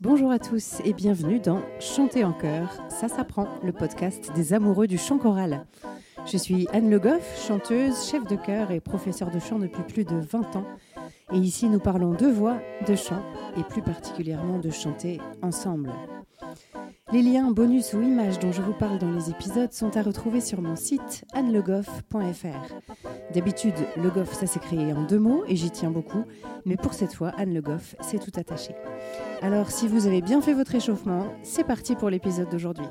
bonjour à tous et bienvenue dans Chanter en chœur, ça s'apprend, le podcast des amoureux du chant choral. Je suis Anne Le Goff, chanteuse, chef de chœur et professeure de chant depuis plus de 20 ans. Et ici, nous parlons de voix, de chant et plus particulièrement de chanter ensemble. Les liens, bonus ou images dont je vous parle dans les épisodes sont à retrouver sur mon site annelegoff.fr. D'habitude, Le Goff, ça créé en deux mots et j'y tiens beaucoup, mais pour cette fois, Anne Le Goff, c'est tout attaché. Alors, si vous avez bien fait votre échauffement, c'est parti pour l'épisode d'aujourd'hui.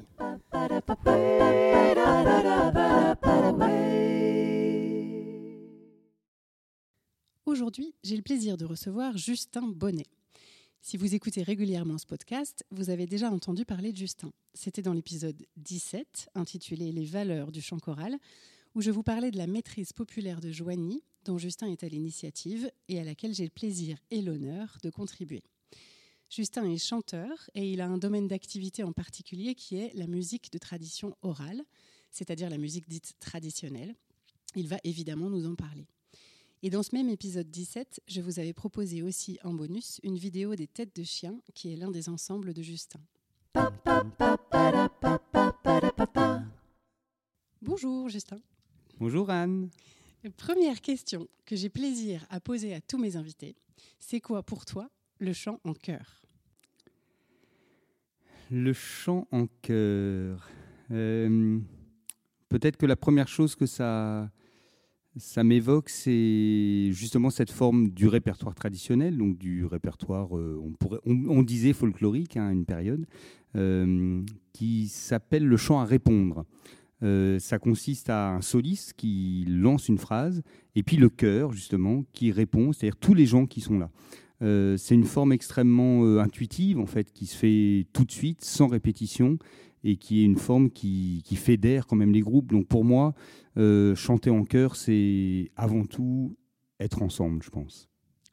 Aujourd'hui, j'ai le plaisir de recevoir Justin Bonnet. Si vous écoutez régulièrement ce podcast, vous avez déjà entendu parler de Justin. C'était dans l'épisode 17, intitulé Les valeurs du chant choral, où je vous parlais de la maîtrise populaire de Joigny, dont Justin est à l'initiative et à laquelle j'ai le plaisir et l'honneur de contribuer. Justin est chanteur et il a un domaine d'activité en particulier qui est la musique de tradition orale, c'est-à-dire la musique dite traditionnelle. Il va évidemment nous en parler. Et dans ce même épisode 17, je vous avais proposé aussi en bonus une vidéo des têtes de chien qui est l'un des ensembles de Justin. Bonjour Justin. Bonjour Anne. Première question que j'ai plaisir à poser à tous mes invités. C'est quoi pour toi le chant en chœur? Le chant en chœur. Euh, peut-être que la première chose que ça m'évoque, c'est justement cette forme du répertoire traditionnel, donc du répertoire, euh, on, disait folklorique hein, à une période, euh, qui s'appelle le chant à répondre. Ça consiste à un soliste qui lance une phrase, et puis le chœur, justement, qui répond, c'est-à-dire tous les gens qui sont là. C'est une forme extrêmement intuitive, en fait, qui se fait tout de suite, sans répétition, et qui est une forme qui, qui fédère quand même les groupes. Donc pour moi, euh, chanter en chœur, c'est avant tout être ensemble, je pense.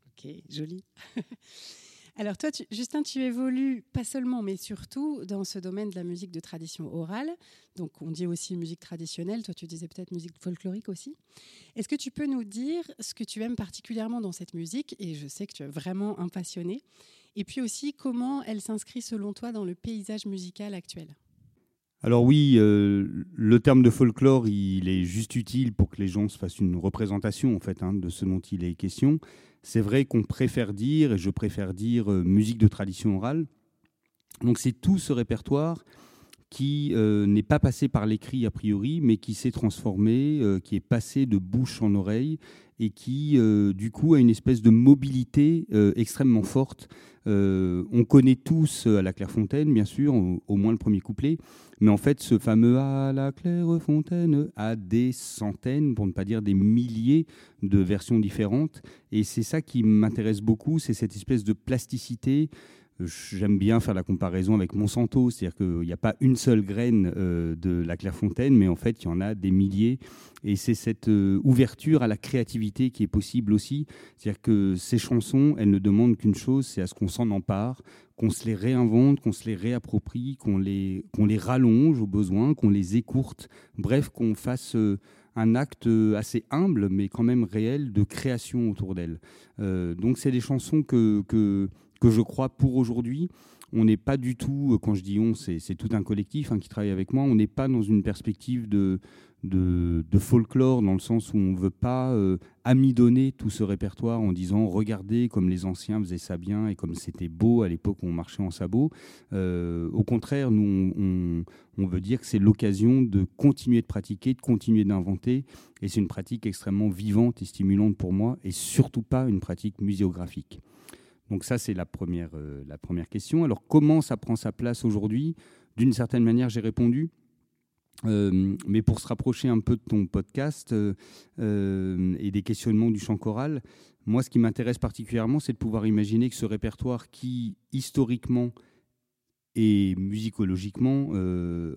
Ok, joli. Alors toi, Justin, tu évolues pas seulement, mais surtout dans ce domaine de la musique de tradition orale. Donc on dit aussi musique traditionnelle, toi tu disais peut-être musique folklorique aussi. Est-ce que tu peux nous dire ce que tu aimes particulièrement dans cette musique? Et je sais que tu es vraiment un passionné. Et puis aussi comment elle s'inscrit selon toi dans le paysage musical actuel? Alors oui, euh, le terme de folklore, il est juste utile pour que les gens se fassent une représentation en fait hein, de ce dont il est question. C'est vrai qu'on préfère dire, et je préfère dire, euh, musique de tradition orale. Donc c'est tout ce répertoire qui euh, n'est pas passé par l'écrit a priori, mais qui s'est transformé, qui est passé de bouche en oreille et qui, du coup, a une espèce de mobilité extrêmement forte euh, on connaît tous euh, à la Clairefontaine, bien sûr, au, moins le premier couplet, mais en fait, ce fameux à la Clairefontaine a des centaines, pour ne pas dire des milliers de versions différentes. Et c'est ça qui m'intéresse beaucoup, c'est cette espèce de plasticité J'aime bien faire la comparaison avec Monsanto, c'est-à-dire qu'il n'y a pas une seule graine euh, de la Clairefontaine, mais en fait, il y en a des milliers. Et c'est cette euh, ouverture à la créativité qui est possible aussi. C'est-à-dire que ces chansons, elles ne demandent qu'une chose, c'est à ce qu'on s'en empare, qu'on se les réinvente, qu'on se les réapproprie, qu'on les, qu'on les rallonge au besoin, qu'on les écourte. Bref, qu'on fasse... Euh, un acte assez humble, mais quand même réel, de création autour d'elles. donc c'est des chansons que, que je crois pour aujourd'hui. On n'est pas du tout, quand je dis on, c'est tout un collectif hein, qui travaille avec moi, on n'est pas dans une perspective de, folklore dans le sens où on ne veut pas euh, amidonner tout ce répertoire en disant regardez comme les anciens faisaient ça bien et comme c'était beau à l'époque où on marchait en sabot. Euh, au contraire, nous, on, on veut dire que c'est l'occasion de continuer de pratiquer, de continuer d'inventer. Et c'est une pratique extrêmement vivante et stimulante pour moi et surtout pas une pratique muséographique. Donc ça, c'est la première, euh, la première question. Alors comment ça prend sa place aujourd'hui? D'une certaine manière, j'ai répondu. Euh, mais pour se rapprocher un peu de ton podcast euh, et des questionnements du chant choral, moi, ce qui m'intéresse particulièrement, c'est de pouvoir imaginer que ce répertoire qui, historiquement et musicologiquement,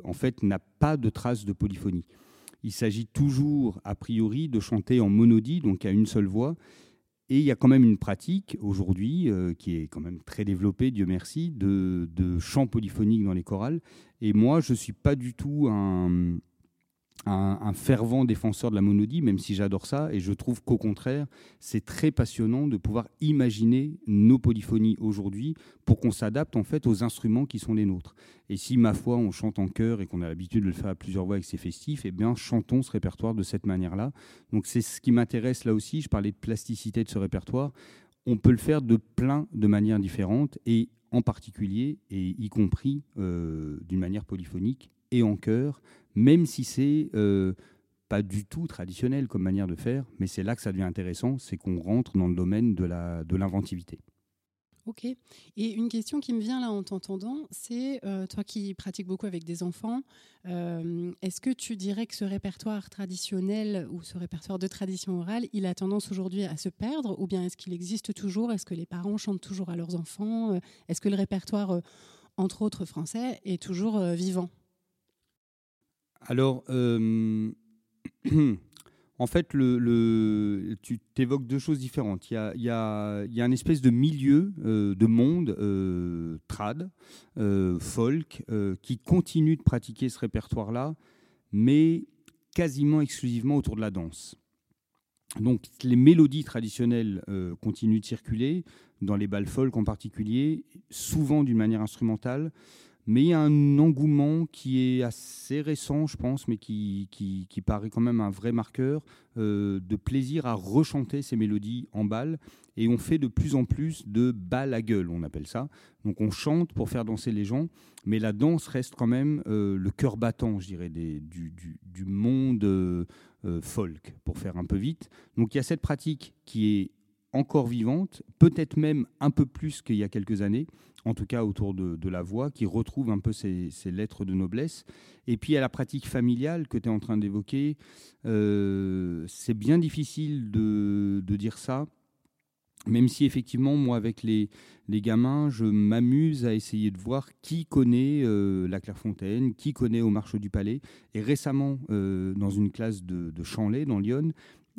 en fait, n'a pas de trace de polyphonie. Il s'agit toujours, a priori, de chanter en monodie, donc à une seule voix, et il y a quand même une pratique aujourd'hui euh, qui est quand même très développée, Dieu merci, de, de chant polyphonique dans les chorales. Et moi, je ne suis pas du tout un, un, fervent défenseur de la monodie, même si j'adore ça, et je trouve qu'au contraire, c'est très passionnant de pouvoir imaginer nos polyphonies aujourd'hui pour qu'on s'adapte en fait aux instruments qui sont les nôtres. Et si, ma foi, on chante en chœur et qu'on a l'habitude de le faire à plusieurs voix avec ses festifs, eh bien, chantons ce répertoire de cette manière-là. Donc c'est ce qui m'intéresse là aussi, je parlais de plasticité de ce répertoire, on peut le faire de plein de manières différentes, et en particulier, et y compris euh, d'une manière polyphonique et en chœur, même si c'est euh, pas du tout traditionnel comme manière de faire, mais c'est là que ça devient intéressant, c'est qu'on rentre dans le domaine de l'inventivité. Ok. Et une question qui me vient là en t'entendant, c'est euh, toi qui pratiques beaucoup avec des enfants, euh, est-ce que tu dirais que ce répertoire traditionnel ou ce répertoire de tradition orale, il a tendance aujourd'hui à se perdre ou bien est-ce qu'il existe toujours? Est-ce que les parents chantent toujours à leurs enfants? Est-ce que le répertoire, entre autres français, est toujours vivant? Alors, euh, en fait, tu évoques deux choses différentes. Il y a, une espèce de milieu, euh, de monde euh, trad, folk, qui continue de pratiquer ce répertoire-là, mais quasiment exclusivement autour de la danse. Donc les mélodies traditionnelles continuent de circuler, dans les balles folk en particulier, souvent d'une manière instrumentale, mais il y a un engouement qui est assez récent, je pense, mais qui, qui, paraît quand même un vrai marqueur euh, de plaisir à rechanter ces mélodies en balle. Et on fait de plus en plus de balles à gueule, on appelle ça. Donc on chante pour faire danser les gens, mais la danse reste quand même euh, le cœur battant, je dirais, du, du, monde euh, folk, pour faire un peu vite. Donc il y a cette pratique qui est encore vivante, peut-être même un peu plus qu'il y a quelques années, en tout cas autour de, la voix, qui retrouve un peu ces, lettres de noblesse. Et puis à la pratique familiale que tu es en train d'évoquer, euh, c'est bien difficile de, dire ça, même si effectivement, moi, avec les, gamins, je m'amuse à essayer de voir qui connaît euh, la Clairefontaine, qui connaît Au Marche du Palais. Et récemment, euh, dans une classe de, de Chanlay, dans Lyon,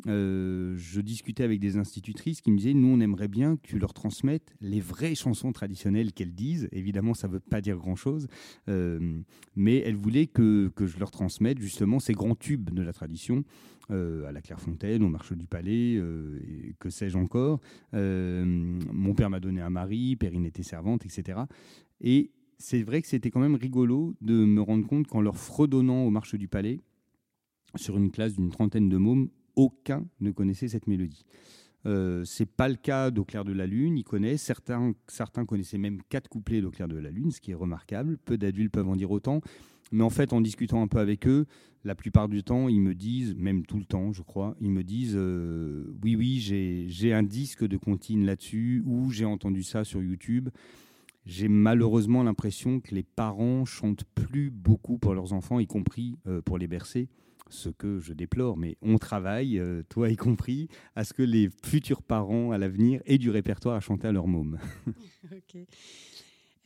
euh, je discutais avec des institutrices qui me disaient nous on aimerait bien que tu leur transmettes les vraies chansons traditionnelles qu'elles disent. Évidemment ça ne veut pas dire grand chose euh, mais elles voulaient que, que, je leur transmette justement ces grands tubes de la tradition euh, à la Clairefontaine au marché du Palais et que sais-je encore. Mon père m'a donné un mari Perrine était servante etc et c'est vrai que c'était quand même rigolo de me rendre compte qu'en leur fredonnant au marché du Palais sur une classe d'une trentaine de mômes aucun ne connaissait cette mélodie. Euh, c'est pas le cas d'Au clair de la lune, ils connaissent. Certains, certains connaissaient même quatre couplets d'Au clair de la lune, ce qui est remarquable. Peu d'adultes peuvent en dire autant. Mais en fait, en discutant un peu avec eux, la plupart du temps, ils me disent, même tout le temps, je crois, ils me disent euh, Oui, oui, j'ai un disque de comptine là-dessus, ou j'ai entendu ça sur YouTube. J'ai malheureusement l'impression que les parents chantent plus beaucoup pour leurs enfants, y compris euh, pour les bercer ce que je déplore, mais on travaille, euh, toi y compris, à ce que les futurs parents à l'avenir aient du répertoire à chanter à leur môme.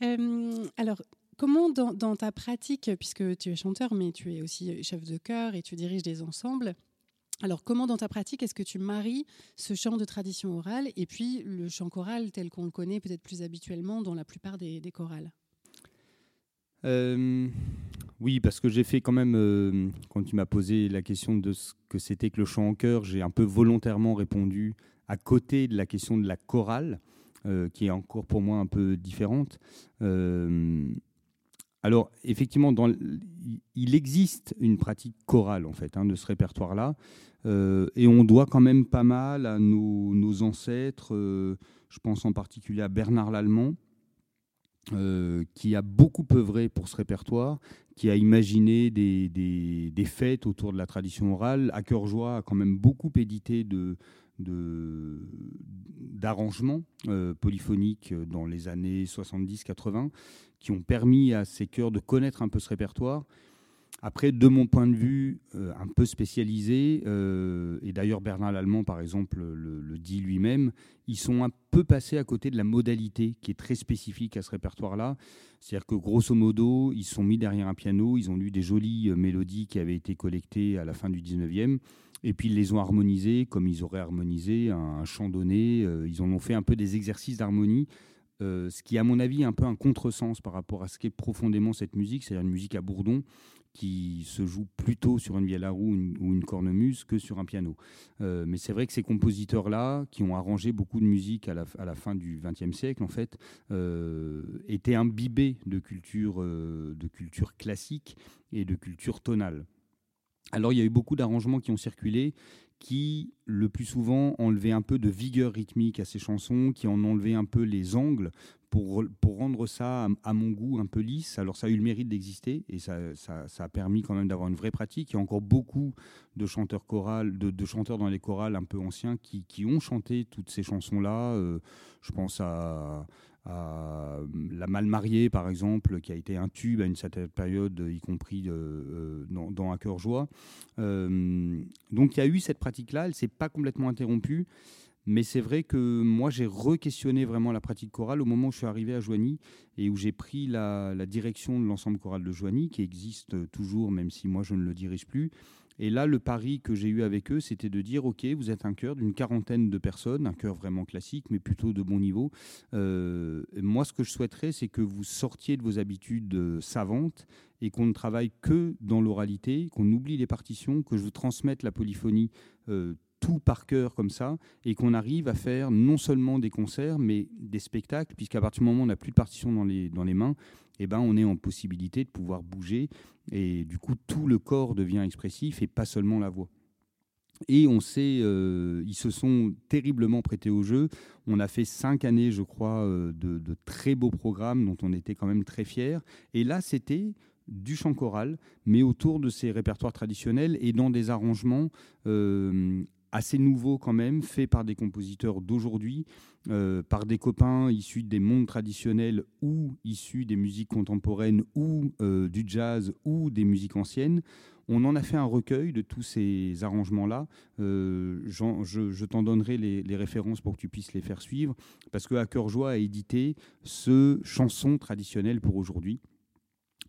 Euh, alors, comment dans, ta pratique, puisque tu es chanteur, mais tu es aussi chef de chœur et tu diriges des ensembles, alors comment dans ta pratique est-ce que tu maries ce chant de tradition orale et puis le chant choral tel qu'on le connaît peut-être plus habituellement dans la plupart des, des chorales? Euh, oui, parce que j'ai fait quand même, euh, quand tu m'as posé la question de ce que c'était que le chant en chœur, j'ai un peu volontairement répondu à côté de la question de la chorale, euh, qui est encore pour moi un peu différente. Euh, alors, effectivement, dans, il existe une pratique chorale, en fait, hein, de ce répertoire-là, et on doit quand même pas mal à nos, nos ancêtres, je pense en particulier à Bernard Lallemand, euh, qui a beaucoup œuvré pour ce répertoire, qui a imaginé des, des, fêtes autour de la tradition orale. À cœur joie a quand même beaucoup édité de, d'arrangements euh, polyphoniques dans les années 70-80 qui ont permis à ces chœurs de connaître un peu ce répertoire après, de mon point de vue, euh, un peu spécialisé, euh, et d'ailleurs Bernard Lallemand, par exemple, le, dit lui-même, ils sont un peu passés à côté de la modalité qui est très spécifique à ce répertoire-là. C'est-à-dire que grosso modo, ils sont mis derrière un piano, ils ont lu des jolies euh, mélodies qui avaient été collectées à la fin du 19e, et puis ils les ont harmonisées comme ils auraient harmonisé un, chant donné. ils en ont fait un peu des exercices d'harmonie. ce qui, à mon avis, est un peu un contresens par rapport à ce qu'est profondément cette musique, c'est-à-dire une musique à bourdon, qui se joue plutôt sur une vielle à roue ou une cornemuse que sur un piano. Euh, mais c'est vrai que ces compositeurs-là, qui ont arrangé beaucoup de musique à la, fin du XXe siècle, en fait, euh, étaient imbibés de culture, euh, de culture classique et de culture tonale. Alors il y a eu beaucoup d'arrangements qui ont circulé, qui le plus souvent enlevaient un peu de vigueur rythmique à ces chansons, qui en enlevaient un peu les angles pour, pour rendre ça à, mon goût un peu lisse. Alors ça a eu le mérite d'exister et ça, ça, a permis quand même d'avoir une vraie pratique. Il y a encore beaucoup de chanteurs chorales, de, chanteurs dans les chorales un peu anciens qui, qui ont chanté toutes ces chansons-là. Euh, je pense à, La Mal Mariée, par exemple, qui a été un tube à une certaine période, y compris euh, euh, dans, dans, cœur joie. donc il y a eu cette pratique-là, elle ne s'est pas complètement interrompue. Mais c'est vrai que moi, j'ai re-questionné vraiment la pratique chorale au moment où je suis arrivé à Joigny et où j'ai pris la, direction de l'ensemble choral de Joigny, qui existe toujours, même si moi, je ne le dirige plus. Et là, le pari que j'ai eu avec eux, c'était de dire, OK, vous êtes un chœur d'une quarantaine de personnes, un chœur vraiment classique, mais plutôt de bon niveau. Euh, moi, ce que je souhaiterais, c'est que vous sortiez de vos habitudes euh, savantes et qu'on ne travaille que dans l'oralité, qu'on oublie les partitions, que je vous transmette la polyphonie euh, tout par cœur comme ça et qu'on arrive à faire non seulement des concerts mais des spectacles puisqu'à partir du moment où on n'a plus de partition dans les, dans les mains eh ben, on est en possibilité de pouvoir bouger et du coup tout le corps devient expressif et pas seulement la voix. Et on sait, euh, ils se sont terriblement prêtés au jeu. On a fait cinq années, je crois, euh, de, très beaux programmes dont on était quand même très fiers. Et là, c'était du chant choral, mais autour de ces répertoires traditionnels et dans des arrangements euh, assez nouveau quand même, fait par des compositeurs d'aujourd'hui, euh, par des copains issus des mondes traditionnels ou issus des musiques contemporaines ou euh, du jazz ou des musiques anciennes. On en a fait un recueil de tous ces arrangements-là. Euh, je, t'en donnerai les, références pour que tu puisses les faire suivre, parce que À Cœur Joie a édité ce chanson traditionnel pour aujourd'hui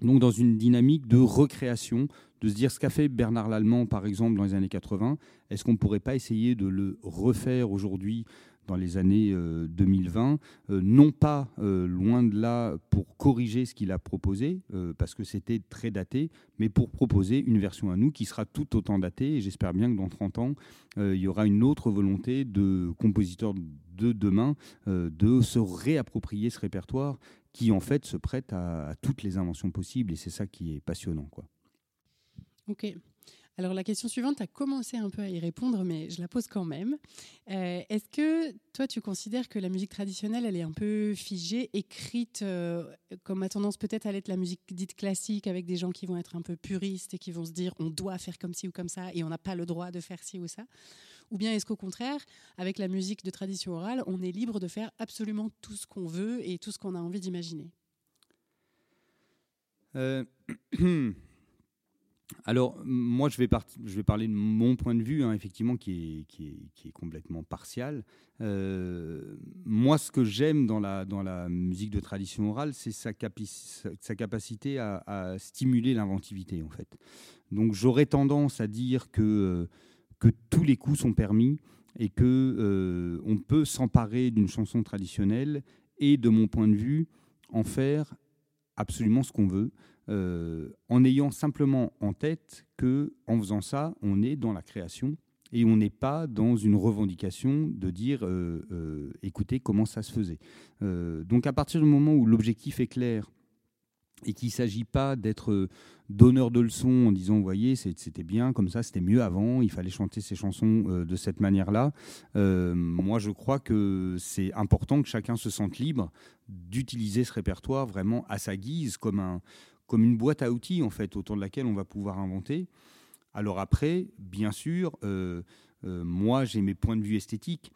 donc dans une dynamique de recréation, de se dire ce qu'a fait Bernard Lallemand, par exemple, dans les années 80, est-ce qu'on ne pourrait pas essayer de le refaire aujourd'hui dans les années 2020, euh, euh, non pas euh, loin de là pour corriger ce qu'il a proposé, parce que c'était très daté, mais pour proposer une version à nous qui sera tout autant datée, et j'espère bien que dans 30 ans, il y aura une autre volonté de compositeurs de demain de se réapproprier ce répertoire qui en fait se prête à, toutes les inventions possibles et c'est ça qui est passionnant. Quoi. Ok. Alors la question suivante, tu as commencé un peu à y répondre, mais je la pose quand même. Euh, est-ce que toi, tu considères que la musique traditionnelle, elle est un peu figée, écrite, euh, comme a tendance peut-être à l'être la musique dite classique, avec des gens qui vont être un peu puristes et qui vont se dire on doit faire comme ci ou comme ça et on n'a pas le droit de faire ci ou ça? Ou bien est-ce qu'au contraire, avec la musique de tradition orale, on est libre de faire absolument tout ce qu'on veut et tout ce qu'on a envie d'imaginer? Euh, Alors, moi, je vais, parler de mon point de vue, hein, effectivement, qui est, complètement partial. Euh, moi, ce que j'aime dans la, musique de tradition orale, c'est sa, capacité à, stimuler l'inventivité, en fait. Donc, j'aurais tendance à dire que euh, tous les coups sont permis et que euh, on peut s'emparer d'une chanson traditionnelle et, de mon point de vue, en faire absolument ce qu'on veut, euh, en ayant simplement en tête que, en faisant ça, on est dans la création et on n'est pas dans une revendication de dire euh, écoutez comment ça se faisait. donc à partir du moment où l'objectif est clair et qu'il ne s'agit pas d'être euh, donneur de leçons en disant, vous voyez, c'était bien, comme ça, c'était mieux avant, il fallait chanter ces chansons euh, de cette manière-là. Euh, moi, je crois que c'est important que chacun se sente libre d'utiliser ce répertoire vraiment à sa guise, comme, un, comme une boîte à outils, en fait, autour de laquelle on va pouvoir inventer. Alors après, bien sûr, moi, j'ai mes points de vue esthétiques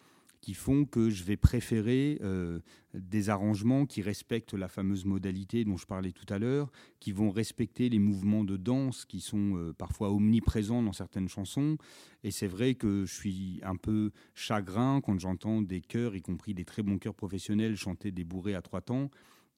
qui font que je vais préférer euh, des arrangements qui respectent la fameuse modalité dont je parlais tout à l'heure, qui vont respecter les mouvements de danse qui sont euh, parfois omniprésents dans certaines chansons. Et c'est vrai que je suis un peu chagrin quand j'entends des chœurs, y compris des très bons chœurs professionnels, chanter des bourrées à trois temps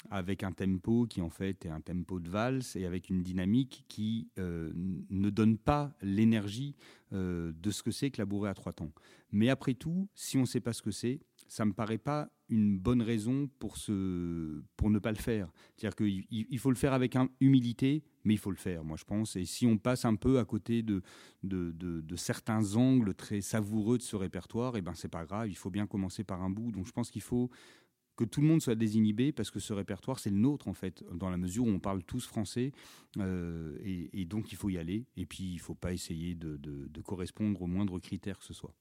avec un tempo qui en fait est un tempo de valse et avec une dynamique qui euh, ne donne pas l'énergie euh, de ce que c'est que la bourrée à trois temps. Mais après tout, si on ne sait pas ce que c'est, ça me paraît pas une bonne raison pour, ne pas le faire. C'est-à-dire qu'il il faut le faire avec humilité, mais il faut le faire, moi je pense. Et si on passe un peu à côté de, certains angles très savoureux de ce répertoire, et eh ben c'est pas grave, il faut bien commencer par un bout. Donc je pense qu'il faut que tout le monde soit désinhibé parce que ce répertoire c'est le nôtre en fait, dans la mesure où on parle tous français euh, et, donc il faut y aller. Et puis il faut pas essayer de, correspondre aux moindres critères que ce soit.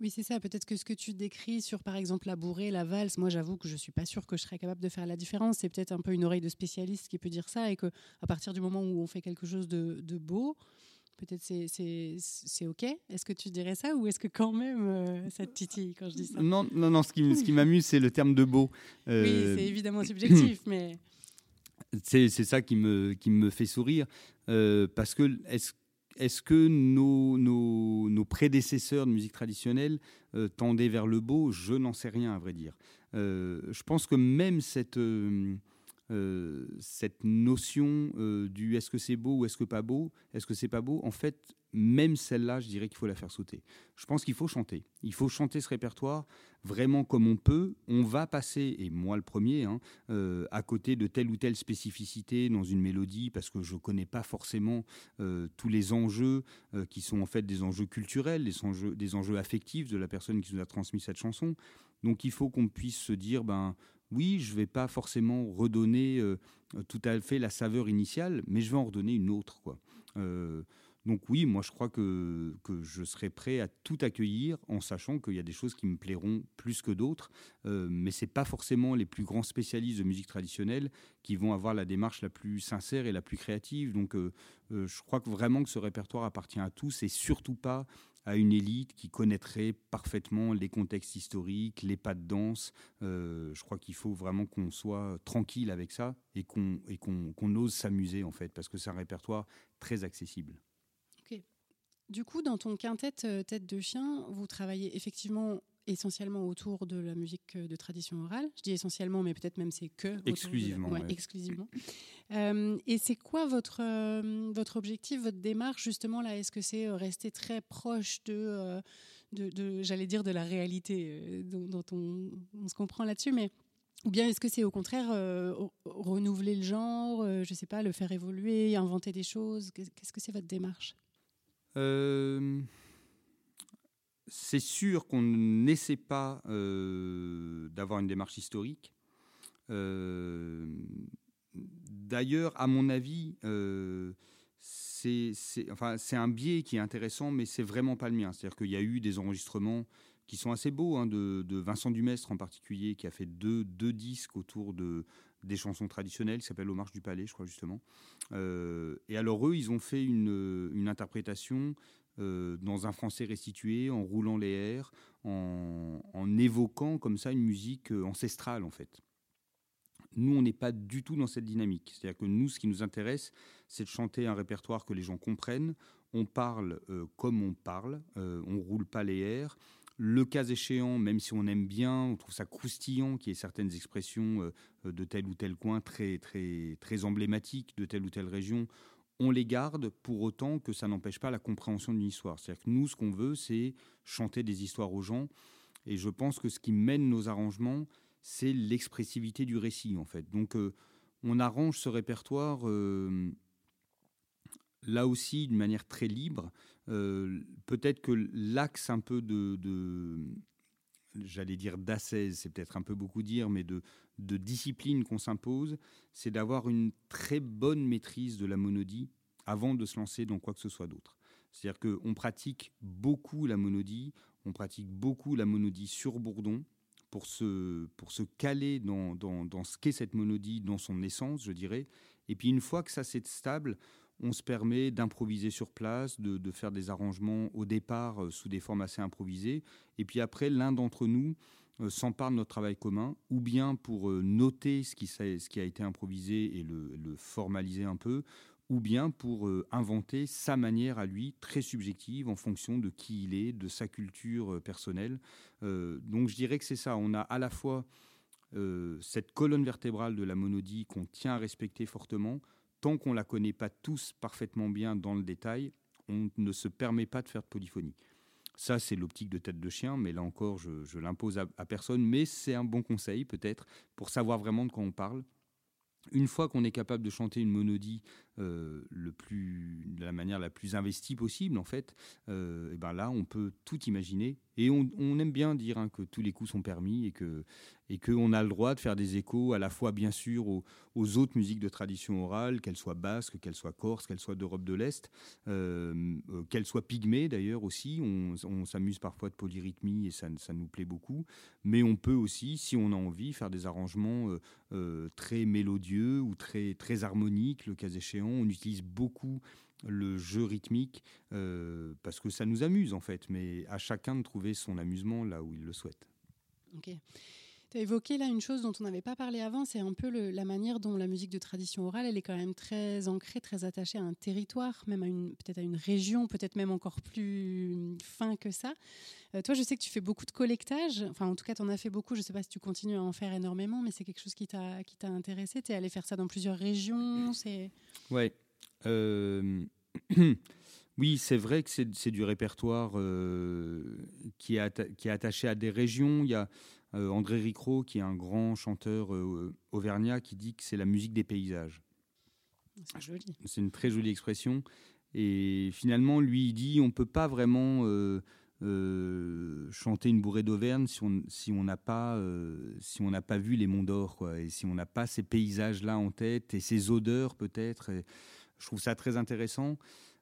Oui, c'est ça. Peut-être que ce que tu décris sur, par exemple, la bourrée, la valse, moi, j'avoue que je suis pas sûre que je serais capable de faire la différence. C'est peut-être un peu une oreille de spécialiste qui peut dire ça et que à partir du moment où on fait quelque chose de, beau, peut-être c'est OK. Est-ce que tu dirais ça ou est-ce que quand même euh, ça te titille quand je dis ça? Non, non, non. Ce qui, ce qui m'amuse, c'est le terme de beau. Oui, euh, c'est évidemment subjectif, mais c'est ça qui me, qui me fait sourire. Euh, parce que est-ce est-ce que nos, nos, prédécesseurs de musique traditionnelle euh, tendaient vers le beau? Je n'en sais rien, à vrai dire. Euh, je pense que même cette, euh, cette notion du est-ce que c'est beau ou est-ce que pas beau, est-ce que c'est pas beau, en fait, même celle-là, je dirais qu'il faut la faire sauter. Je pense qu'il faut chanter. Il faut chanter ce répertoire vraiment comme on peut. On va passer, et moi le premier, hein, euh, à côté de telle ou telle spécificité dans une mélodie, parce que je ne connais pas forcément euh, tous les enjeux euh, qui sont en fait des enjeux culturels, des enjeux, des enjeux affectifs de la personne qui nous a transmis cette chanson. Donc il faut qu'on puisse se dire, ben oui, je ne vais pas forcément redonner tout à fait la saveur initiale, mais je vais en redonner une autre. quoi. Donc oui, moi je crois que, je serai prêt à tout accueillir en sachant qu'il y a des choses qui me plairont plus que d'autres, euh, mais ce n'est pas forcément les plus grands spécialistes de musique traditionnelle qui vont avoir la démarche la plus sincère et la plus créative. Donc euh, euh, je crois vraiment que ce répertoire appartient à tous et surtout pas à une élite qui connaîtrait parfaitement les contextes historiques, les pas de danse. je crois qu'il faut vraiment qu'on soit tranquille avec ça et qu'on ose s'amuser en fait, parce que c'est un répertoire très accessible. Du coup, dans ton quintet euh, Tête de chien, vous travaillez effectivement essentiellement autour de la musique euh, de tradition orale. Je dis essentiellement, mais peut-être même c'est que. Exclusivement. exclusivement. Euh, et c'est quoi votre, votre objectif, votre démarche justement là? Est-ce que c'est rester très proche de, de, j'allais dire, de la réalité dont, on, se comprend là-dessus, mais ou bien est-ce que c'est au contraire renouveler le genre, je ne sais pas, le faire évoluer, inventer des choses? Qu'est-ce que c'est votre démarche? Euh, c'est sûr qu'on n'essaie pas euh, d'avoir une démarche historique. Euh, d'ailleurs, à mon avis, c'est enfin, un biais qui est intéressant, mais c'est vraiment pas le mien. C'est-à-dire qu'il y a eu des enregistrements qui sont assez beaux, hein, de, Vincent Dumestre en particulier, qui a fait deux, disques autour de, des chansons traditionnelles qui s'appelle Au Marche du Palais, je crois justement. Euh, et alors eux, ils ont fait une interprétation euh, dans un français restitué, en roulant les airs, en, évoquant comme ça une musique euh, ancestrale en fait. Nous, on n'est pas du tout dans cette dynamique. C'est-à-dire que nous, ce qui nous intéresse, c'est de chanter un répertoire que les gens comprennent. On parle comme on parle, on roule pas les airs le cas échéant, même si on aime bien, on trouve ça croustillant qu'il y ait certaines expressions euh, de tel ou tel coin très, très, très emblématiques de telle ou telle région, on les garde pour autant que ça n'empêche pas la compréhension d'une histoire. C'est-à-dire que nous, ce qu'on veut, c'est chanter des histoires aux gens. Et je pense que ce qui mène nos arrangements, c'est l'expressivité du récit, en fait. Donc, euh, on arrange ce répertoire euh, là aussi d'une manière très libre. Euh, peut-être que l'axe un peu de, j'allais dire d'assaise, c'est peut-être un peu beaucoup dire, mais de, de discipline qu'on s'impose, c'est d'avoir une très bonne maîtrise de la monodie avant de se lancer dans quoi que ce soit d'autre. C'est-à-dire qu'on pratique beaucoup la monodie, on pratique beaucoup la monodie sur bourdon pour se, pour se caler dans, dans, dans ce qu'est cette monodie, dans son essence, je dirais. Et puis une fois que ça c'est stable, on se permet d'improviser sur place, de, faire des arrangements au départ euh, sous des formes assez improvisées. Et puis après, l'un d'entre nous s'empare de notre travail commun, ou bien pour euh, noter ce qui, ce qui, a été improvisé et le, formaliser un peu, ou bien pour inventer sa manière à lui, très subjective, en fonction de qui il est, de sa culture personnelle. donc je dirais que c'est ça, on a à la fois cette colonne vertébrale de la monodie qu'on tient à respecter fortement, tant qu'on ne la connaît pas tous parfaitement bien dans le détail, on ne se permet pas de faire de polyphonie. Ça, c'est l'optique de tête de chien, mais là encore, je, l'impose à, à, personne. Mais c'est un bon conseil, peut-être, pour savoir vraiment de quoi on parle. Une fois qu'on est capable de chanter une monodie euh, le plus, de la manière la plus investie possible, en fait, euh, et ben là, on peut tout imaginer. Et on, aime bien dire hein, que tous les coups sont permis et que et qu'on a le droit de faire des échos à la fois, bien sûr, aux, autres musiques de tradition orale, qu'elles soient basques, qu'elles soient corses, qu'elles soient d'Europe de l'Est, euh, qu'elles soient pygmées d'ailleurs aussi. On, s'amuse parfois de polyrythmie et ça, ça, nous plaît beaucoup. Mais on peut aussi, si on a envie, faire des arrangements très mélodieux ou très, très harmoniques, le cas échéant on utilise beaucoup le jeu rythmique euh, parce que ça nous amuse en fait, mais à chacun de trouver son amusement là où il le souhaite. Tu as évoqué là une chose dont on n'avait pas parlé avant, c'est un peu la manière dont la musique de tradition orale, elle est quand même très ancrée, très attachée à un territoire, même peut-être à une région, peut-être même encore plus fin que ça. Euh, toi, je sais que tu fais beaucoup de collectage, enfin en tout cas tu en as fait beaucoup, je ne sais pas si tu continues à en faire énormément, mais c'est quelque chose qui t'a, intéressé, tu es allé faire ça dans plusieurs régions c'est... Euh, oui, c'est vrai que c'est, du répertoire euh, qui, est qui est attaché à des régions. Il y a euh, André Ricro, qui est un grand chanteur euh, auvergnat, qui dit que c'est la musique des paysages. C'est joli. C'est une très jolie expression. Et finalement, lui, il dit on ne peut pas vraiment euh, chanter une bourrée d'Auvergne si on si n'a pas si on pas vu les Monts d'Or quoi et si on n'a pas ces paysages là en tête et ces odeurs peut-être je trouve ça très intéressant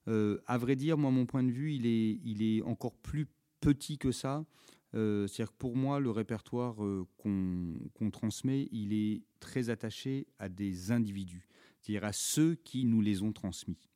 à vrai dire moi mon point de vue il est il est encore plus petit que ça euh, c'est-à-dire que pour moi, le répertoire euh, qu'on transmet, il est très attaché à des individus, c'est-à-dire à ceux qui nous les ont transmis.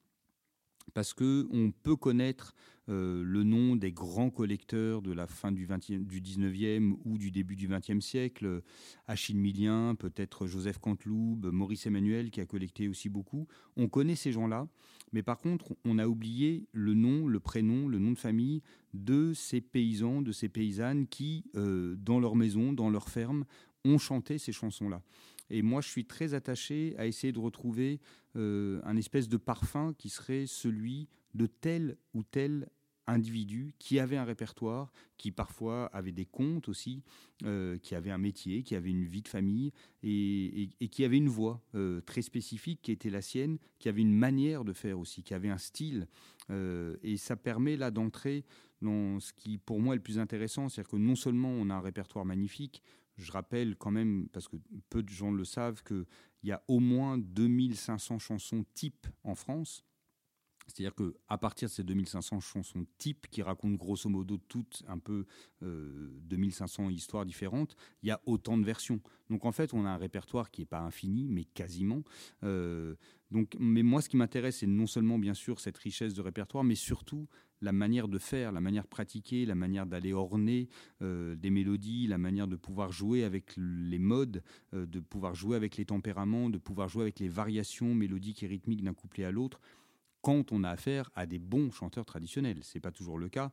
Parce qu'on peut connaître euh, le nom des grands collecteurs de la fin du, 20e, du 19e ou du début du 20e siècle, Achille Millien, peut-être Joseph Canteloube, Maurice Emmanuel qui a collecté aussi beaucoup. On connaît ces gens-là, mais par contre, on a oublié le nom, le prénom, le nom de famille de ces paysans, de ces paysannes qui, euh, dans leur maison, dans leur ferme, ont chanté ces chansons-là. Et moi, je suis très attaché à essayer de retrouver euh, un espèce de parfum qui serait celui de tel ou tel individus qui avaient un répertoire, qui parfois avaient des comptes aussi, euh, qui avaient un métier, qui avaient une vie de famille et, qui avaient une voix euh, très spécifique qui était la sienne, qui avait une manière de faire aussi, qui avait un style. Et ça permet là d'entrer dans ce qui pour moi est le plus intéressant, c'est-à-dire que non seulement on a un répertoire magnifique, je rappelle quand même, parce que peu de gens le savent, qu'il y a au moins 2500 chansons types en France. C'est-à-dire qu'à partir de ces 2500 chansons types qui racontent grosso modo toutes un peu 2500 euh, histoires différentes, il y a autant de versions. Donc en fait, on a un répertoire qui n'est pas infini, mais quasiment. Euh, donc, mais moi, ce qui m'intéresse, c'est non seulement bien sûr cette richesse de répertoire, mais surtout la manière de faire, la manière de pratiquer, la manière d'aller orner euh, des mélodies, la manière de pouvoir jouer avec les modes, de pouvoir jouer avec les tempéraments, de pouvoir jouer avec les variations mélodiques et rythmiques d'un couplet à l'autre quand on a affaire à des bons chanteurs traditionnels. Ce n'est pas toujours le cas,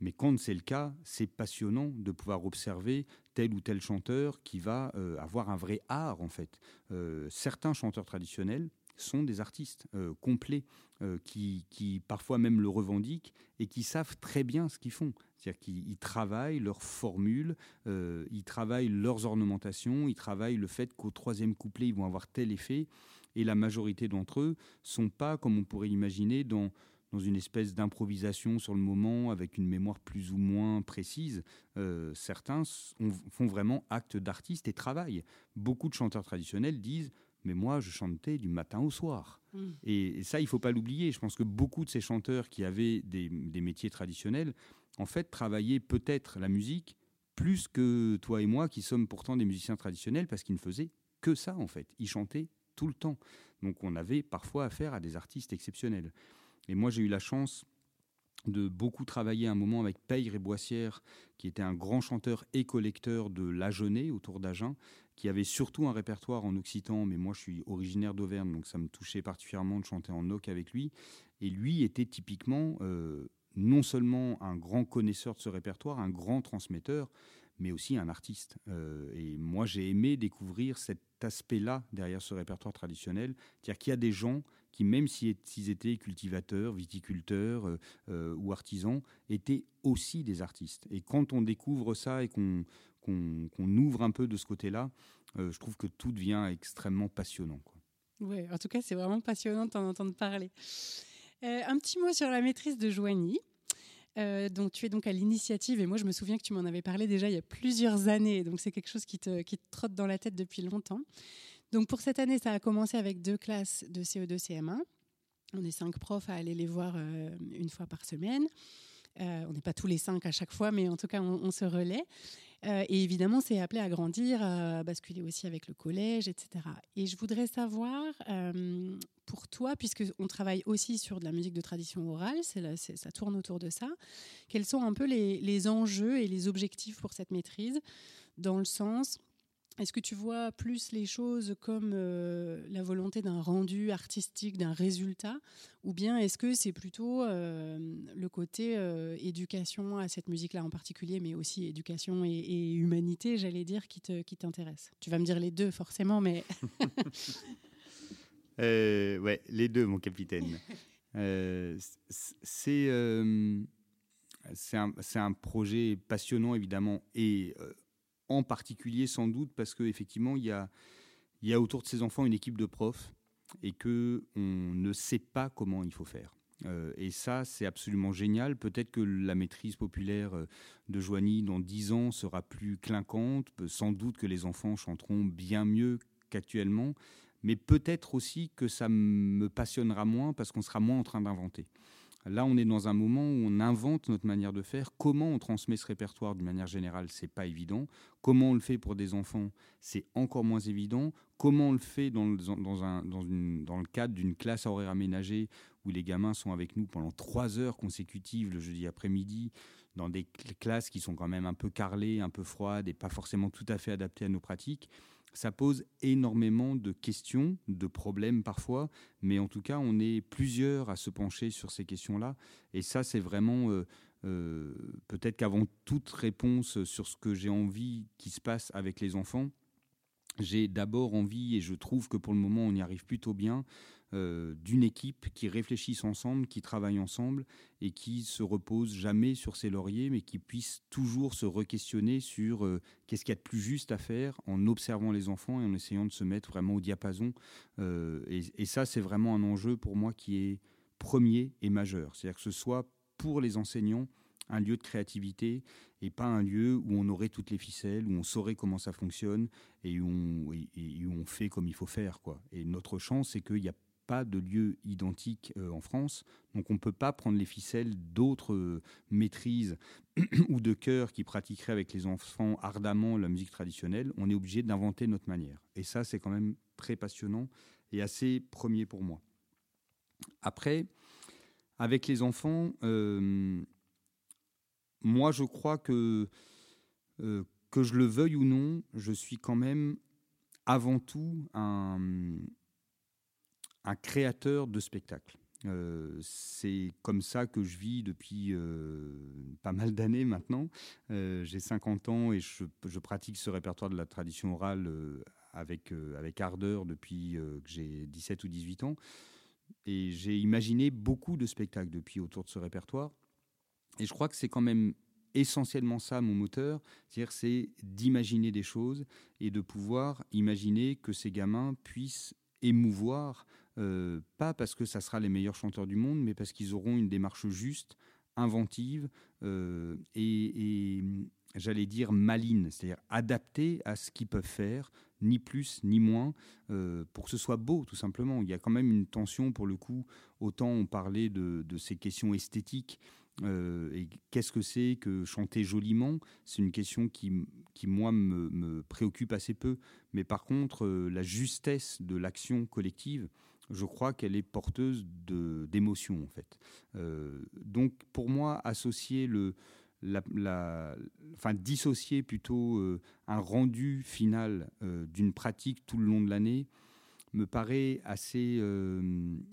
mais quand c'est le cas, c'est passionnant de pouvoir observer tel ou tel chanteur qui va euh, avoir un vrai art en fait. Euh, certains chanteurs traditionnels sont des artistes euh, complets qui, qui, parfois même le revendiquent et qui savent très bien ce qu'ils font. C'est-à-dire qu'ils travaillent leurs formules, ils travaillent leurs ornementations, ils travaillent le fait qu'au troisième couplet, ils vont avoir tel effet et la majorité d'entre eux sont pas, comme on pourrait imaginer, dans, dans une espèce d'improvisation sur le moment avec une mémoire plus ou moins précise. Euh, certains font vraiment acte d'artiste et travaillent. Beaucoup de chanteurs traditionnels disent mais moi, je chantais du matin au soir. Mmh. Et, ça, il faut pas l'oublier. Je pense que beaucoup de ces chanteurs qui avaient des, des métiers traditionnels, en fait, travaillaient peut-être la musique plus que toi et moi, qui sommes pourtant des musiciens traditionnels, parce qu'ils ne faisaient que ça, en fait. Ils chantaient tout le temps. Donc on avait parfois affaire à des artistes exceptionnels. Et moi j'ai eu la chance de beaucoup travailler un moment avec Peyre et Boissière, qui était un grand chanteur et collecteur de l'Agenais autour d'Agen, qui avait surtout un répertoire en occitan, mais moi je suis originaire d'Auvergne, donc ça me touchait particulièrement de chanter en oc avec lui. Et lui était typiquement euh, non seulement un grand connaisseur de ce répertoire, un grand transmetteur, mais aussi un artiste. Euh, et moi j'ai aimé découvrir cette aspect-là derrière ce répertoire traditionnel. C'est-à-dire qu'il y a des gens qui, même s'ils étaient cultivateurs, viticulteurs euh, euh, ou artisans, étaient aussi des artistes. Et quand on découvre ça et qu'on ouvre un peu de ce côté-là, je trouve que tout devient extrêmement passionnant. Oui, en tout cas, c'est vraiment passionnant de t'en entendre parler. Un petit mot sur la maîtrise de Joigny. Euh, donc tu es donc à l'initiative et moi je me souviens que tu m'en avais parlé déjà il y a plusieurs années, donc c'est quelque chose qui te, trotte dans la tête depuis longtemps. Donc pour cette année, ça a commencé avec deux classes de CE2, CM1. On est cinq profs à aller les voir euh, une fois par semaine. Euh, on n'est pas tous les cinq à chaque fois, mais en tout cas, on, on se relaie. Euh, et évidemment, c'est appelé à grandir, à basculer aussi avec le collège, etc. Et je voudrais savoir, euh, pour toi, puisqu'on travaille aussi sur de la musique de tradition orale, ça tourne autour de ça, quels sont un peu les enjeux et les objectifs pour cette maîtrise, dans le sens est-ce que tu vois plus les choses comme euh, la volonté d'un rendu artistique, d'un résultat, ou bien est-ce que c'est plutôt euh, le côté euh, éducation à cette musique-là en particulier, mais aussi éducation et, humanité, j'allais dire, qui t'intéresse? Tu vas me dire les deux forcément, mais... ouais, les deux, mon capitaine. c'est un, un, projet passionnant, évidemment, et en particulier sans doute parce qu'effectivement, il y a, autour de ces enfants une équipe de profs et qu'on ne sait pas comment il faut faire. Euh, et ça, c'est absolument génial. Peut-être que la maîtrise populaire euh, de Joigny dans dix ans sera plus clinquante. Sans doute que les enfants chanteront bien mieux qu'actuellement. Mais peut-être aussi que ça me passionnera moins parce qu'on sera moins en train d'inventer. Là, on est dans un moment où on invente notre manière de faire. Comment on transmet ce répertoire d'une manière générale, c'est pas évident. Comment on le fait pour des enfants, c'est encore moins évident. Comment on le fait dans, le cadre d'une classe horaire aménagée où les gamins sont avec nous pendant trois heures consécutives le jeudi après-midi, dans des classes qui sont quand même un peu carrelées, un peu froides et pas forcément tout à fait adaptées à nos pratiques ça pose énormément de questions, de problèmes parfois, mais en tout cas, on est plusieurs à se pencher sur ces questions-là. Et ça, c'est vraiment euh, euh, peut-être qu'avant toute réponse sur ce que j'ai envie qui se passe avec les enfants, j'ai d'abord envie, et je trouve que pour le moment, on y arrive plutôt bien, euh, d'une équipe qui réfléchisse ensemble, qui travaille ensemble et qui se repose jamais sur ses lauriers, mais qui puisse toujours se re-questionner sur euh, qu'est-ce qu'il y a de plus juste à faire en observant les enfants et en essayant de se mettre vraiment au diapason. Euh, et, ça, c'est vraiment un enjeu pour moi qui est premier et majeur. C'est-à-dire que ce soit pour les enseignants un lieu de créativité et pas un lieu où on aurait toutes les ficelles, où on saurait comment ça fonctionne et où on, fait comme il faut faire. Et notre chance, c'est qu'il y a pas de lieu identique euh, en France. Donc on ne peut pas prendre les ficelles d'autres euh, maîtrises ou de chœurs qui pratiqueraient avec les enfants ardemment la musique traditionnelle. On est obligé d'inventer notre manière. Et ça, c'est quand même très passionnant et assez premier pour moi. Après, avec les enfants, euh, moi je crois que, que je le veuille ou non, je suis quand même avant tout un, un créateur de spectacles. Euh, c'est comme ça que je vis depuis euh, pas mal d'années maintenant. Euh, j'ai 50 ans et je, pratique ce répertoire de la tradition orale avec, avec ardeur depuis que j'ai 17 ou 18 ans. Et j'ai imaginé beaucoup de spectacles depuis autour de ce répertoire. Et je crois que c'est quand même essentiellement ça mon moteur, c'est-à-dire c'est d'imaginer des choses et de pouvoir imaginer que ces gamins puissent émouvoir euh, pas parce que ça sera les meilleurs chanteurs du monde, mais parce qu'ils auront une démarche juste, inventive euh, et, j'allais dire maline, c'est-à-dire adaptée à ce qu'ils peuvent faire, ni plus ni moins, euh, pour que ce soit beau, tout simplement. Il y a quand même une tension, pour le coup, autant on parlait de, ces questions esthétiques, et qu'est-ce que c'est que chanter joliment C'est une question qui, qui moi, me, me, préoccupe assez peu. Mais par contre, la justesse de l'action collective, je crois qu'elle est porteuse d'émotions en fait. Euh, donc pour moi, associer le, la, enfin dissocier plutôt euh, un rendu final euh, d'une pratique tout le long de l'année me paraît assez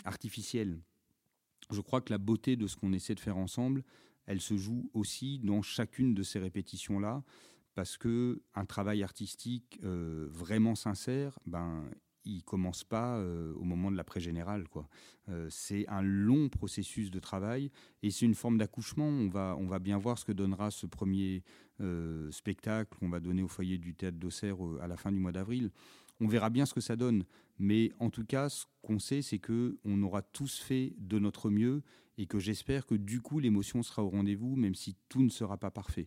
artificiel. Je crois que la beauté de ce qu'on essaie de faire ensemble, elle se joue aussi dans chacune de ces répétitions là, parce que un travail artistique vraiment sincère, ben il commence pas au moment de la pré-générale. Quoi. c'est un long processus de travail et c'est une forme d'accouchement. On va, on va bien voir ce que donnera ce premier spectacle qu'on va donner au foyer du théâtre d'Auxerre à la fin du mois d'avril. On verra bien ce que ça donne. Mais en tout cas, ce qu'on sait, c'est que on aura tous fait de notre mieux et que j'espère que du coup, l'émotion sera au rendez-vous, même si tout ne sera pas parfait.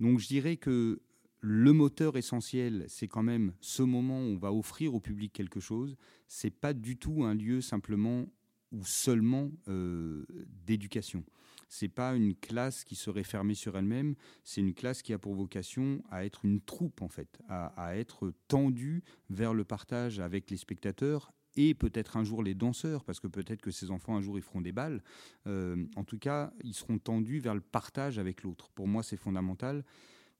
Donc je dirais que le moteur essentiel, c'est quand même ce moment où on va offrir au public quelque chose. C'est pas du tout un lieu simplement ou seulement euh, d'éducation. C'est pas une classe qui serait fermée sur elle-même. C'est une classe qui a pour vocation à être une troupe en fait, à, être tendue vers le partage avec les spectateurs et peut-être un jour les danseurs, parce que peut-être que ces enfants un jour ils feront des balles. Euh, en tout cas, ils seront tendus vers le partage avec l'autre. Pour moi, c'est fondamental.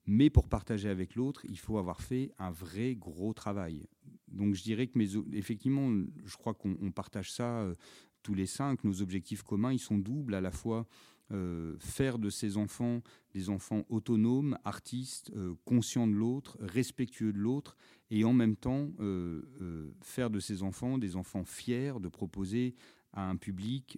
Mais pour partager avec l'autre, il faut avoir fait un vrai gros travail. Donc je dirais que, effectivement, je crois qu'on partage ça euh, tous les cinq. Nos objectifs communs, ils sont doubles à la fois euh, faire de ces enfants des enfants autonomes, artistes, euh, conscients de l'autre, respectueux de l'autre, et en même temps faire de ces enfants des enfants fiers de proposer à un public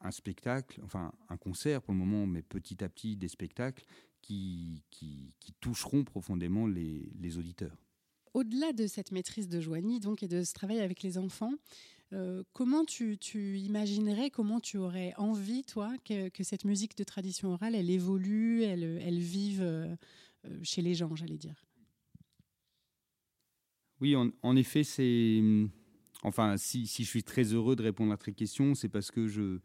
un spectacle, enfin un concert pour le moment, mais petit à petit des spectacles qui, qui, toucheront profondément les, les auditeurs. Au-delà de cette maîtrise de Joanie donc, et de ce travail avec les enfants, euh, comment tu, tu, imaginerais, comment tu aurais envie, toi, que, que, cette musique de tradition orale, elle évolue, elle, elle vive euh, chez les gens, j'allais dire? Oui, en, en effet, c'est... Enfin, si, si, je suis très heureux de répondre à cette question, c'est parce que je, euh,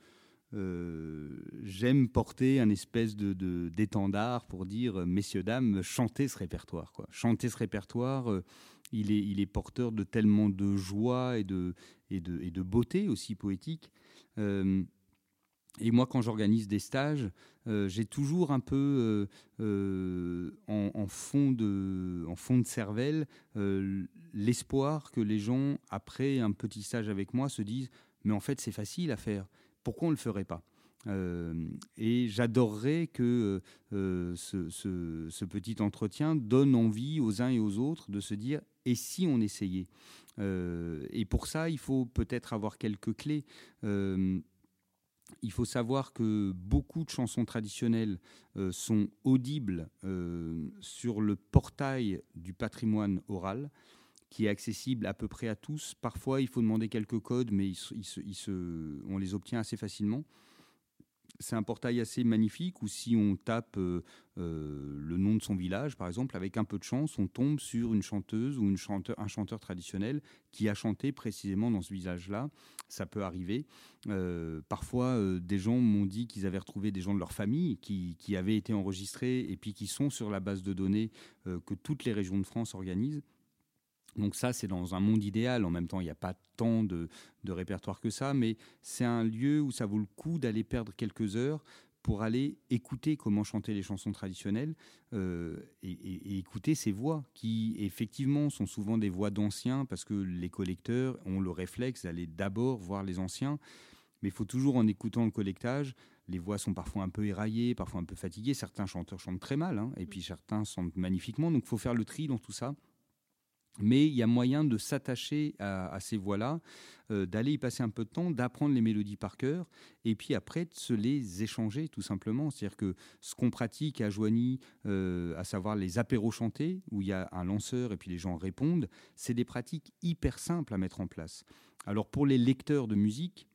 j'aime porter un espèce de d'étendard pour dire messieurs dames chantez ce répertoire chantez ce répertoire euh, il est il est porteur de tellement de joie et de et de et de beauté aussi poétique. Euh, et moi, quand j'organise des stages, j'ai toujours un peu en, fond de, en fond de cervelle l'espoir que les gens, après un petit stage avec moi, se disent Mais en fait, c'est facile à faire pourquoi on ne le ferait pas. Euh, et j'adorerais que euh, ce, petit entretien donne envie aux uns et aux autres de se dire et si on essayait? Euh, Et pour ça, il faut peut-être avoir quelques clés. il faut savoir que beaucoup de chansons traditionnelles sont audibles sur le portail du patrimoine oral qui est accessible à peu près à tous. Parfois, il faut demander quelques codes, mais on les obtient assez facilement. C'est un portail assez magnifique où si on tape euh, euh, le nom de son village, par exemple, avec un peu de chance, on tombe sur une chanteuse ou un chanteur traditionnel qui a chanté précisément dans ce village-là. Ça peut arriver. Euh, parfois, des gens m'ont dit qu'ils avaient retrouvé des gens de leur famille qui, qui, avaient été enregistrés et puis qui sont sur la base de données que toutes les régions de France organisent. Donc ça, c'est dans un monde idéal. En même temps, il n'y a pas tant de, répertoire que ça, mais c'est un lieu où ça vaut le coup d'aller perdre quelques heures pour aller écouter comment chanter les chansons traditionnelles euh, et, écouter ces voix qui effectivement sont souvent des voix d'anciens parce que les collecteurs ont le réflexe d'aller d'abord voir les anciens. Mais il faut toujours en écoutant le collectage, les voix sont parfois un peu éraillées, parfois un peu fatiguées. Certains chanteurs chantent très mal, hein, et puis certains chantent magnifiquement. Donc il faut faire le tri dans tout ça mais il y a moyen de s'attacher à, ces voix-là, euh, d'aller y passer un peu de temps, d'apprendre les mélodies par cœur, et puis après de se les échanger tout simplement. C'est-à-dire que ce qu'on pratique à Joigny, euh, à savoir les apéros chantés, où il y a un lanceur et puis les gens répondent, c'est des pratiques hyper simples à mettre en place. Alors pour les lecteurs de musique,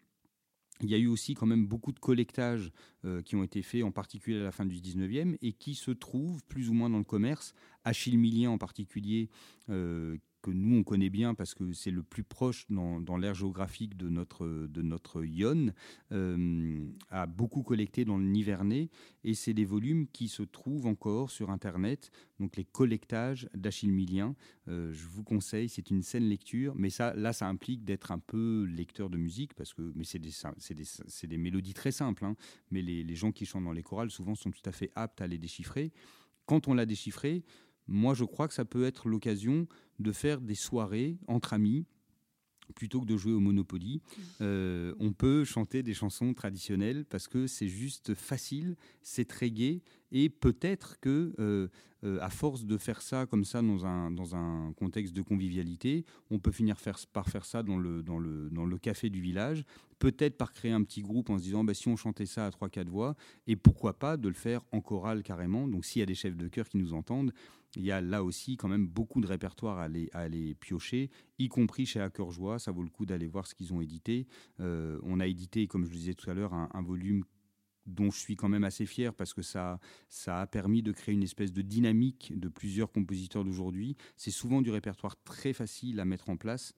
il y a eu aussi quand même beaucoup de collectages euh, qui ont été faits, en particulier à la fin du 19e, et qui se trouvent plus ou moins dans le commerce. Achille Millien en particulier, euh, que nous on connaît bien parce que c'est le plus proche dans, dans l'ère géographique de notre, de notre Yonne, euh, a beaucoup collecté dans le Nivernais et c'est des volumes qui se trouvent encore sur Internet, donc les collectages d'Achille Millien. Euh, je vous conseille, c'est une saine lecture, mais ça, là ça implique d'être un peu lecteur de musique parce que c'est des, des, des, mélodies très simples, hein, mais les, les gens qui chantent dans les chorales souvent sont tout à fait aptes à les déchiffrer. Quand on l'a déchiffré, moi je crois que ça peut être l'occasion de faire des soirées entre amis plutôt que de jouer au Monopoly. Euh, on peut chanter des chansons traditionnelles parce que c'est juste facile, c'est très gai Et peut-être que, euh, euh, à force de faire ça comme ça dans un, dans un contexte de convivialité, on peut finir par faire ça dans le, dans, le, dans le café du village, peut-être par créer un petit groupe en se disant bah, si on chantait ça à 3-4 voix, et pourquoi pas de le faire en chorale carrément. Donc s'il y a des chefs de chœur qui nous entendent, il y a là aussi quand même beaucoup de répertoires à aller, à aller piocher, y compris chez Joie. Ça vaut le coup d'aller voir ce qu'ils ont édité. Euh, on a édité, comme je le disais tout à l'heure, un volume dont je suis quand même assez fier parce que ça, ça a permis de créer une espèce de dynamique de plusieurs compositeurs d'aujourd'hui. C'est souvent du répertoire très facile à mettre en place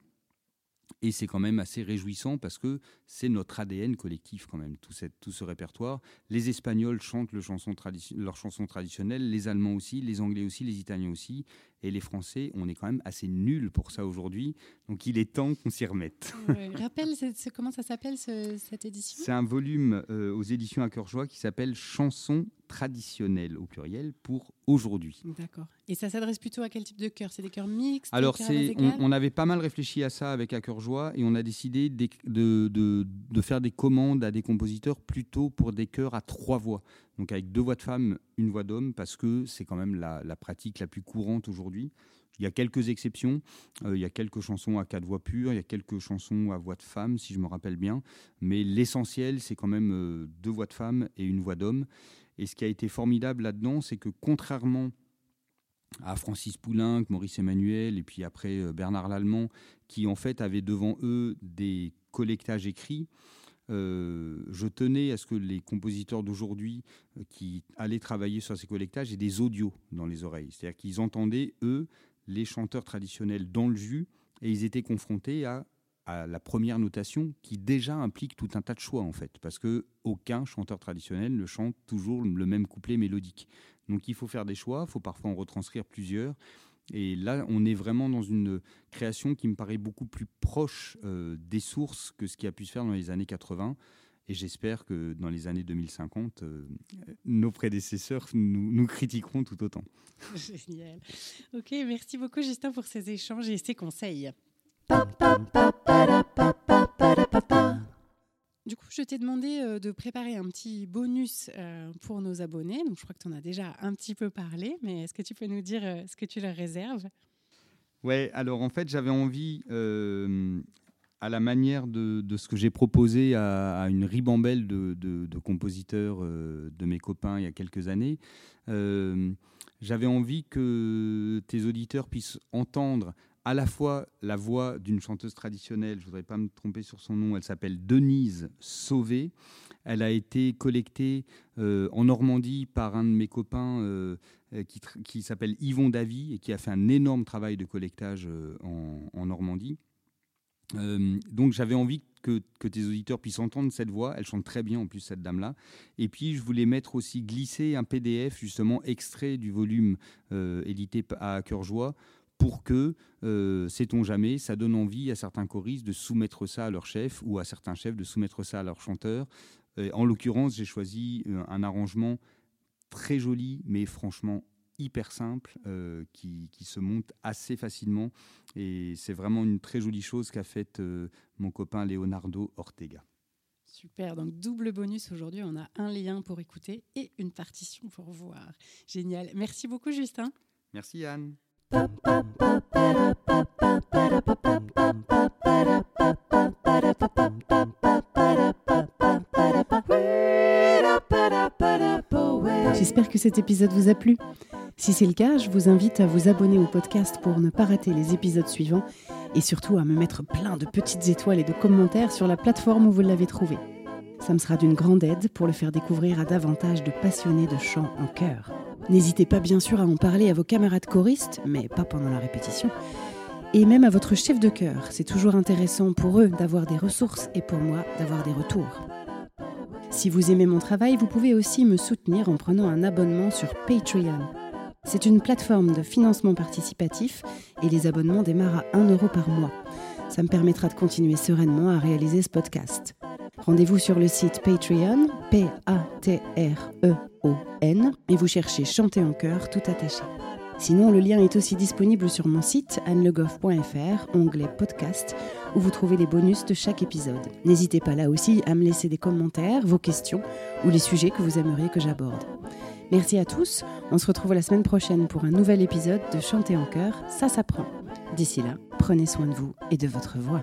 et c'est quand même assez réjouissant parce que c'est notre ADN collectif quand même, tout, tout ce répertoire. Les Espagnols chantent le chanson leurs chansons traditionnelles, les Allemands aussi, les Anglais aussi, les Italiens aussi. Et les Français, on est quand même assez nuls pour ça aujourd'hui. Donc il est temps qu'on s'y remette. rappelle, comment ça s'appelle cette édition? C'est un volume euh, aux éditions à cœur joie qui s'appelle Chansons traditionnelles au pluriel pour aujourd'hui. D'accord. Et ça s'adresse plutôt à quel type de chœur C'est des chœurs mixtes Alors, on, on, avait pas mal réfléchi à ça avec à cœur joie et on a décidé de, de, de, faire des commandes à des compositeurs plutôt pour des chœurs à trois voix donc avec deux voix de femme, une voix d'homme, parce que c'est quand même la, pratique la plus courante aujourd'hui. Il y a quelques exceptions, euh, il y a quelques chansons à quatre voix pures, il y a quelques chansons à voix de femme, si je me rappelle bien, mais l'essentiel, c'est quand même euh, deux voix de femme et une voix d'homme. Et ce qui a été formidable là-dedans, c'est que contrairement à Francis Poulenc, Maurice Emmanuel et puis après euh, Bernard Lallemand, qui en fait avaient devant eux des collectages écrits, euh, je tenais à ce que les compositeurs d'aujourd'hui euh, qui allaient travailler sur ces collectages aient des audios dans les oreilles. C'est-à-dire qu'ils entendaient, eux, les chanteurs traditionnels dans le jus et ils étaient confrontés à, à, la première notation qui déjà implique tout un tas de choix en fait, parce que aucun chanteur traditionnel ne chante toujours le même couplet mélodique. Donc il faut faire des choix, il faut parfois en retranscrire plusieurs. Et là, on est vraiment dans une création qui me paraît beaucoup plus proche euh, des sources que ce qui a pu se faire dans les années 80. Et j'espère que dans les années 2050, euh, nos prédécesseurs nous, nous, critiqueront tout autant. Génial. Ok, merci beaucoup Justin pour ces échanges et ces conseils. Du coup, je t'ai demandé euh, de préparer un petit bonus euh, pour nos abonnés. Donc, je crois que tu en as déjà un petit peu parlé, mais est-ce que tu peux nous dire euh, ce que tu leur réserves? Ouais, alors en fait, j'avais envie, à la manière de, ce que j'ai proposé à, une ribambelle de, de compositeurs de mes copains il y a quelques années, j'avais envie que tes auditeurs puissent entendre à la fois la voix d'une chanteuse traditionnelle, je ne voudrais pas me tromper sur son nom, elle s'appelle Denise Sauvé. Elle a été collectée euh, en Normandie par un de mes copains euh, qui, s'appelle Yvon Davy et qui a fait un énorme travail de collectage euh, en, Normandie. donc j'avais envie que, que, tes auditeurs puissent entendre cette voix. Elle chante très bien en plus cette dame-là. Et puis je voulais mettre aussi glisser un PDF justement extrait du volume édité à Cœur Joie pour que, euh, sait-on jamais, ça donne envie à certains choristes de soumettre ça à leur chef ou à certains chefs de soumettre ça à leur chanteur. Euh, en l'occurrence, j'ai choisi euh, un arrangement très joli, mais franchement hyper simple, qui, se monte assez facilement. Et c'est vraiment une très jolie chose qu'a faite mon copain Leonardo Ortega. Super, donc double bonus aujourd'hui, on a un lien pour écouter et une partition pour voir. Génial. Merci beaucoup Justin. Merci Anne. J'espère que cet épisode vous a plu. Si c'est le cas, je vous invite à vous abonner au podcast pour ne pas rater les épisodes suivants et surtout à me mettre plein de petites étoiles et de commentaires sur la plateforme où vous l'avez trouvé. Ça me sera d'une grande aide pour le faire découvrir à davantage de passionnés de chant en chœur. N'hésitez pas bien sûr à en parler à vos camarades choristes, mais pas pendant la répétition. Et même à votre chef de chœur, c'est toujours intéressant pour eux d'avoir des ressources et pour moi d'avoir des retours. Si vous aimez mon travail, vous pouvez aussi me soutenir en prenant un abonnement sur Patreon. C'est une plateforme de financement participatif et les abonnements démarrent à 1 euro par mois. Ça me permettra de continuer sereinement à réaliser ce podcast. Rendez-vous sur le site Patreon, P-A-T-R-E-O-N, et vous cherchez Chanter en chœur tout attaché. Sinon, le lien est aussi disponible sur mon site annelegoff.fr, onglet podcast, où vous trouvez les bonus de chaque épisode. N'hésitez pas là aussi à me laisser des commentaires, vos questions ou les sujets que vous aimeriez que j'aborde. Merci à tous. On se retrouve la semaine prochaine pour un nouvel épisode de Chanter en chœur, ça s'apprend. D'ici là, prenez soin de vous et de votre voix.